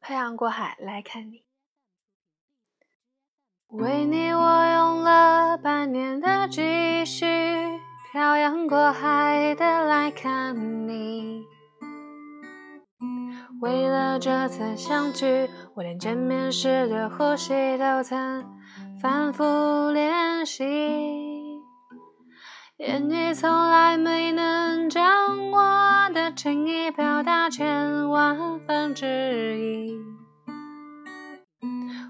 漂洋过海来看你。为你，我用了半年的积蓄，漂洋过海的来看你。为了这次相聚，我连见面时的呼吸都曾反复练习。言语从来没能将我的情意表达千万分之一。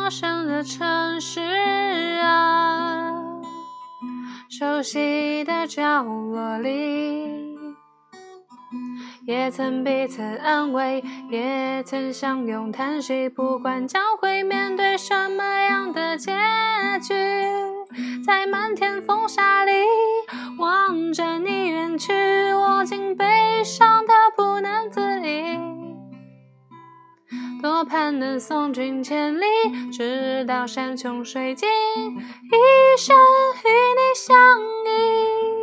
陌生的城市啊，熟悉的角落里，也曾彼此安慰，也曾相拥叹息。不管将会面对什么样的结局，在漫天风沙里望着你远去，我竟悲伤盼能送君千里，直到山穷水尽，一生与你相依。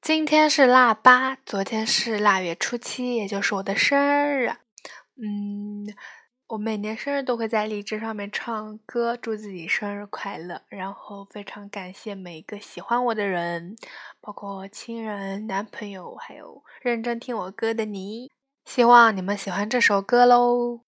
今天是腊八，昨天是腊月初七，也就是我的生日。嗯，我每年生日都会在荔枝上面唱歌，祝自己生日快乐。然后非常感谢每一个喜欢我的人，包括亲人、男朋友，还有认真听我歌的你。希望你们喜欢这首歌喽。